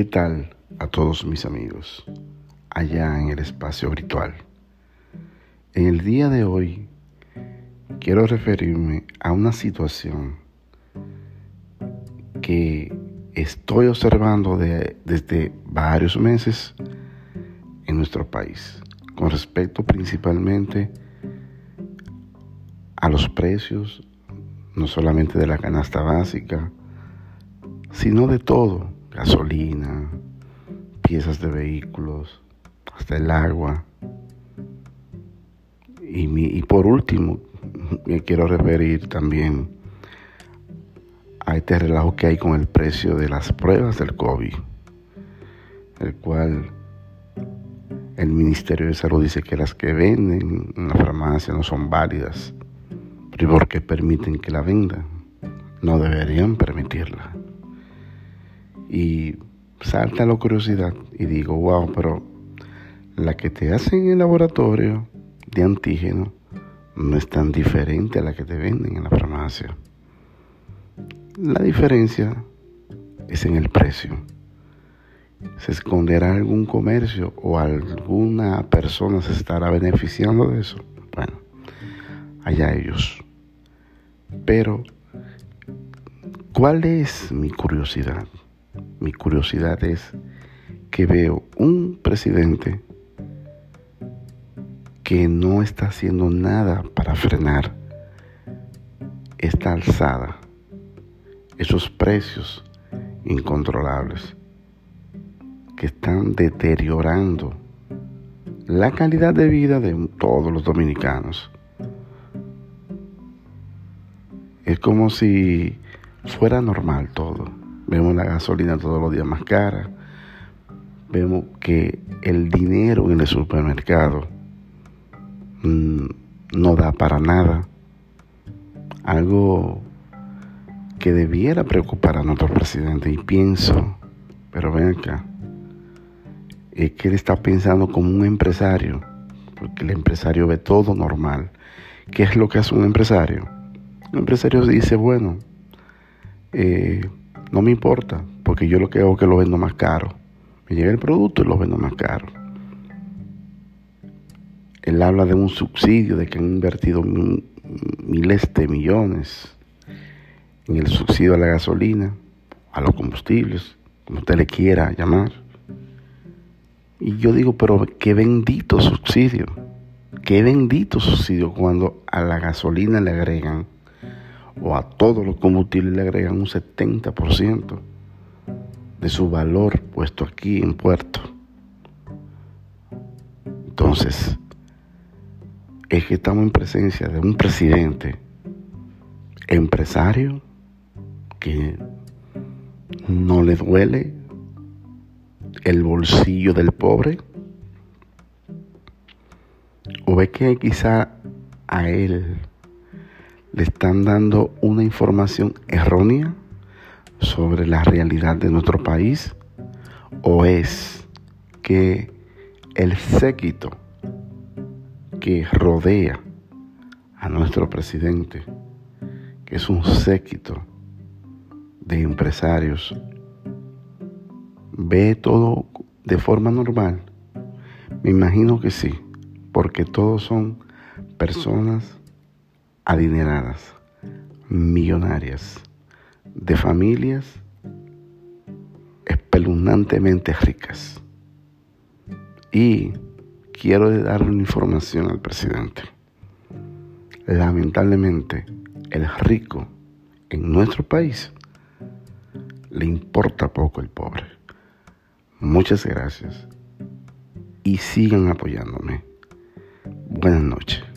¿Qué tal a todos mis amigos allá en el espacio virtual? En el día de hoy quiero referirme a una situación que estoy observando desde varios meses en nuestro país, con respecto principalmente a los precios, no solamente de la canasta básica, sino de todo gasolina, piezas de vehículos, hasta el agua. Y, por último, me quiero referir también a este relajo que hay con el precio de las pruebas del COVID, el cual el Ministerio de Salud dice que las que venden en la farmacia no son válidas, pero porque permiten que la vendan, no deberían permitirla. Y salta la curiosidad y digo, wow, pero la que te hacen en el laboratorio de antígeno no es tan diferente a la que te venden en la farmacia. La diferencia es en el precio. ¿Se esconderá algún comercio o alguna persona se estará beneficiando de eso? Bueno, allá ellos. Pero, ¿cuál es mi curiosidad? Mi curiosidad es que veo un presidente que no está haciendo nada para frenar esta alzada, esos precios incontrolables que están deteriorando la calidad de vida de todos los dominicanos. Es como si fuera normal todo. Vemos la gasolina todos los días más cara. Vemos que el dinero en el supermercado mm, no da para nada. Algo que debiera preocupar a nuestro presidente. Y pienso, pero ven acá, es que él está pensando como un empresario, porque el empresario ve todo normal. ¿Qué es lo que hace un empresario? Un empresario dice, bueno, eh, no me importa, porque yo lo que hago es que lo vendo más caro. Me llega el producto y lo vendo más caro. Él habla de un subsidio, de que han invertido miles de millones en el subsidio a la gasolina, a los combustibles, como usted le quiera llamar. Y yo digo, pero qué bendito subsidio, qué bendito subsidio cuando a la gasolina le agregan o a todos los combustibles le agregan un 70% de su valor puesto aquí en puerto. Entonces, es que estamos en presencia de un presidente empresario que no le duele el bolsillo del pobre o ve que quizá a él le están dando una información errónea sobre la realidad de nuestro país o es que el séquito que rodea a nuestro presidente, que es un séquito de empresarios, ve todo de forma normal. Me imagino que sí, porque todos son personas adineradas, millonarias, de familias espeluznantemente ricas. Y quiero darle una información al presidente. Lamentablemente, el rico en nuestro país le importa poco el pobre. Muchas gracias y sigan apoyándome. Buenas noches.